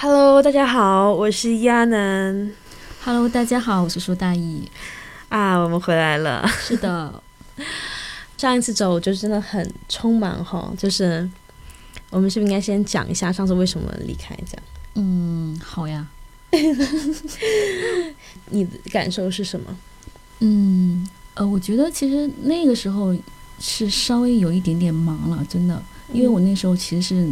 Hello，大家好，我是亚楠。Hello，大家好，我是苏大义。啊，我们回来了。是的，上一次走就真的很匆忙哈，就是我们是不是应该先讲一下上次为什么离开？这样，嗯，好呀。你的感受是什么？嗯，呃，我觉得其实那个时候是稍微有一点点忙了，真的，因为我那时候其实是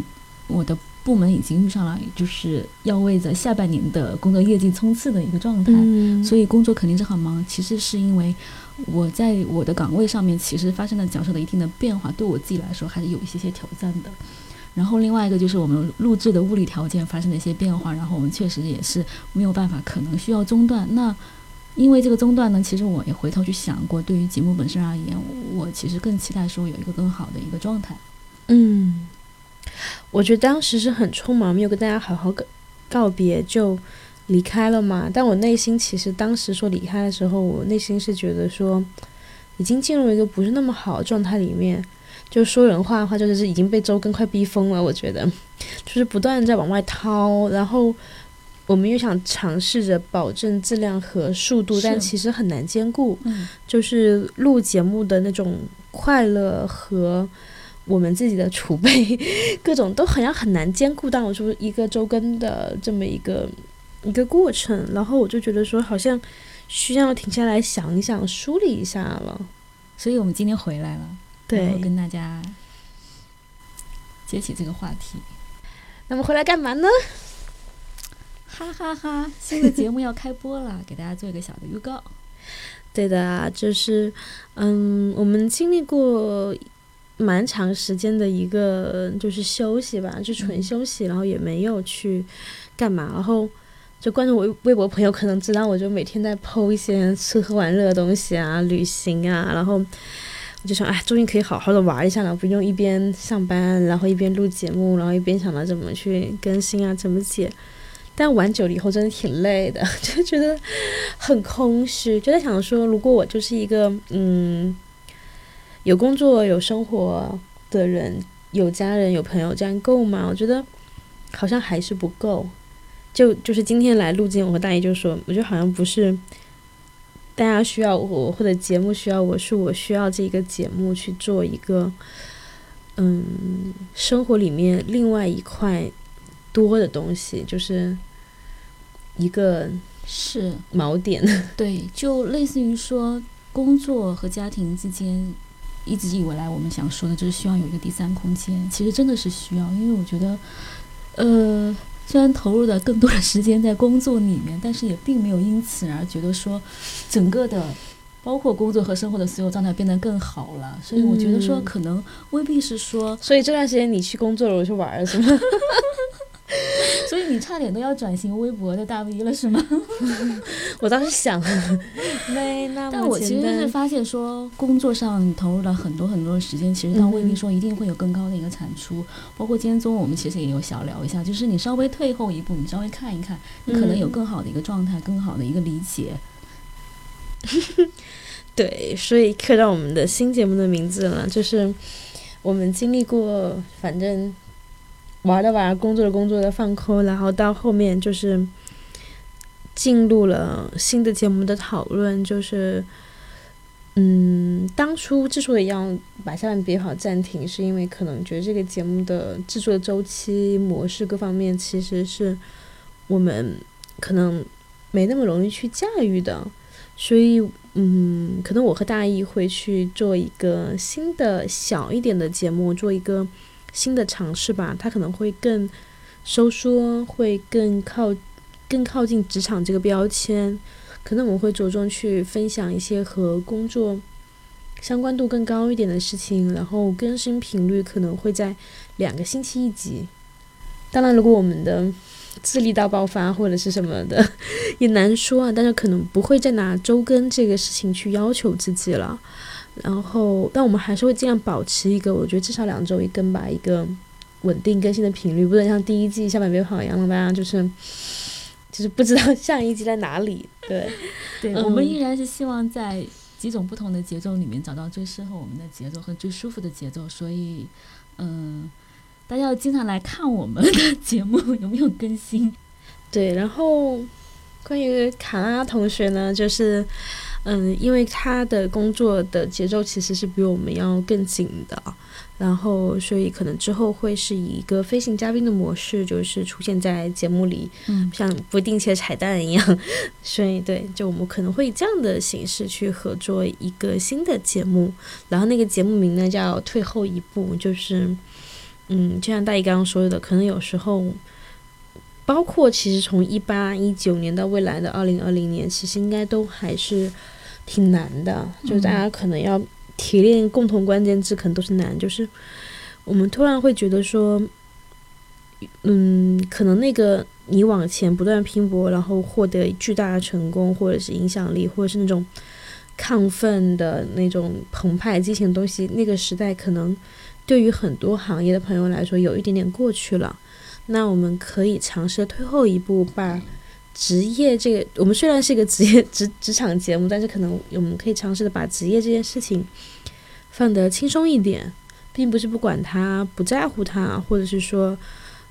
我的部门已经遇上了就是要为着下半年的工作业绩冲刺的一个状态，嗯所以工作肯定是很忙。其实是因为我在我的岗位上面其实发生了角色的一定的变化，对我自己来说还是有一些些挑战的。然后另外一个就是我们录制的物理条件发生了一些变化，然后我们确实也是没有办法，可能需要中断。那因为这个中断呢，其实我也回头去想过，对于节目本身而言，我其实更期待说有一个更好的一个状态。嗯，我觉得当时是很匆忙，没有跟大家好好告告别就离开了嘛。但我内心其实当时说离开的时候，我内心是觉得说已经进入一个不是那么好的状态里面。就说人话的话，就是已经被周更快逼疯了。我觉得，就是不断在往外掏，然后我们又想尝试着保证质量和速度，但其实很难兼顾。嗯，就是录节目的那种快乐和我们自己的储备，各种都好像很难兼顾到说一个周更的这么一个一个过程。然后我就觉得说，好像需要停下来想一想，梳理一下了。所以我们今天回来了，然后对，跟大家接起这个话题。那么回来干嘛呢？哈哈哈新的节目要开播了，给大家做一个小的预告。对的啊，就是嗯，我们经历过蛮长时间的一个就是休息吧，就纯嗯休息，然后也没有去干嘛，然后就关注我微微博朋友可能知道，我就每天在剖一些吃喝玩乐的东西啊，旅行啊，然后我就想，哎，终于可以好好的玩一下了，不用一边上班，然后一边录节目，然后一边想着怎么去更新啊，怎么解。但玩久了以后真的挺累的，就觉得很空虚，就在想说，如果我就是一个嗯有工作有生活的人，有家人有朋友，这样够吗？我觉得好像还是不够。就就是今天来录节目，我和大姨就说，我觉得好像不是大家需要我，或者节目需要我，是我需要这个节目去做一个嗯生活里面另外一块多的东西，就是一个是锚点。对，就类似于说工作和家庭之间，一直以来我们想说的就是需要有一个第三空间，其实真的是需要，因为我觉得，呃。虽然投入的更多的时间在工作里面，但是也并没有因此而觉得说，整个的包括工作和生活的所有状态变得更好了。所以我觉得说，嗯可能未必是说，所以这段时间你去工作了，我去玩了，是吗？所以你差点都要转型微博的大 V 了，是吗？我当时想，没那么但我其实是发现说，工作上投入了很多很多的时间，其实倒未必说一定会有更高的一个产出。包括今天中午我们其实也有小聊一下，就是你稍微退后一步，你稍微看一看，你可能有嗯更好的一个状态，更好的一个理解。对，所以刻到我们的新节目的名字了，就是我们经历过，反正玩的玩，工作的工作的放空，然后到后面就是进入了新的节目的讨论，就是。嗯，当初之所以要把下半别跑暂停，是因为可能觉得这个节目的制作周期、模式各方面，其实是我们可能没那么容易去驾驭的，所以嗯，可能我和大义会去做一个新的小一点的节目，做一个新的尝试吧。它可能会更收缩，会更靠更靠近职场这个标签。可能我们会着重去分享一些和工作相关度更高一点的事情，然后更新频率可能会在两个星期一集。当然，如果我们的自力到爆发或者是什么的，也难说啊。但是可能不会再拿周更这个事情去要求自己了。然后，但我们还是会尽量保持一个，我觉得至少两周一更吧，一个稳定更新的频率，不能像第一季下半别跑一样，让大家就是就是不知道下一季在哪里。对，对、嗯我们依然是希望在几种不同的节奏里面找到最适合我们的节奏和最舒服的节奏，所以，嗯、大家要经常来看我们的节目有没有更新。对，然后关于卡拉同学呢，就是嗯，因为他的工作的节奏其实是比我们要更紧的，然后所以可能之后会是以一个飞行嘉宾的模式，就是出现在节目里，嗯像不定期的彩蛋一样。所以对，就我们可能会以这样的形式去合作一个新的节目，然后那个节目名呢叫《退后一步》，就是嗯，就像大姨刚刚说的，可能有时候。包括其实从一八一九年到未来的二零二零年，其实应该都还是挺难的。就是大家可能要提炼共同关键字，可能都是难。就是我们突然会觉得说，嗯，可能那个你往前不断拼搏，然后获得巨大的成功，或者是影响力，或者是那种亢奋的那种澎湃激情的东西，那个时代可能对于很多行业的朋友来说，有一点点过去了。那我们可以尝试退后一步，把职业这个，我们虽然是一个职业职职场节目，但是可能我们可以尝试的把职业这件事情放得轻松一点，并不是不管他、不在乎他，或者是说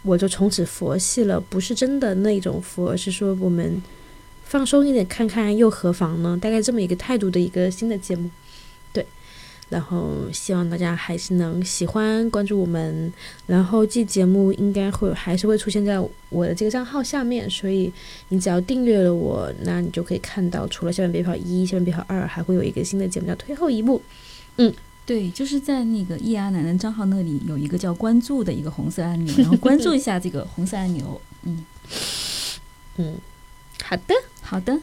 我就从此佛系了，不是真的那种佛，而是说我们放松一点，看看又何妨呢？大概这么一个态度的一个新的节目。然后希望大家还是能喜欢关注我们，然后这节目应该会还是会出现在我的这个账号下面，所以你只要订阅了我，那你就可以看到，除了校园别跑一、校园别跑二，还会有一个新的节目叫退后一步。嗯对，就是在那个易阿奶奶账号那里有一个叫关注的一个红色按钮，然后关注一下这个红色按钮。嗯嗯，好的，好的，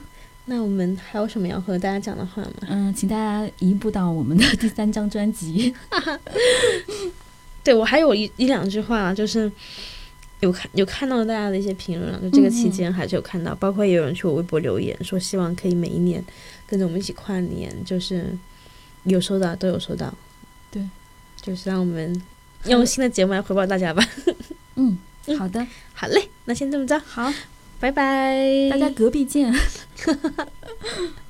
那我们还有什么要和大家讲的话吗？嗯，请大家移步到我们的第三张专辑。对我还有一一两句话啊，就是有看有看到大家的一些评论了，就这个期间还是有看到，包括也有人去我微博留言说希望可以每一年跟着我们一起跨年，就是有收到都有收到，对，就是让我们用新的节目来回报大家吧。嗯，嗯。好的，好嘞，那先这么着，好，拜拜，大家隔壁见。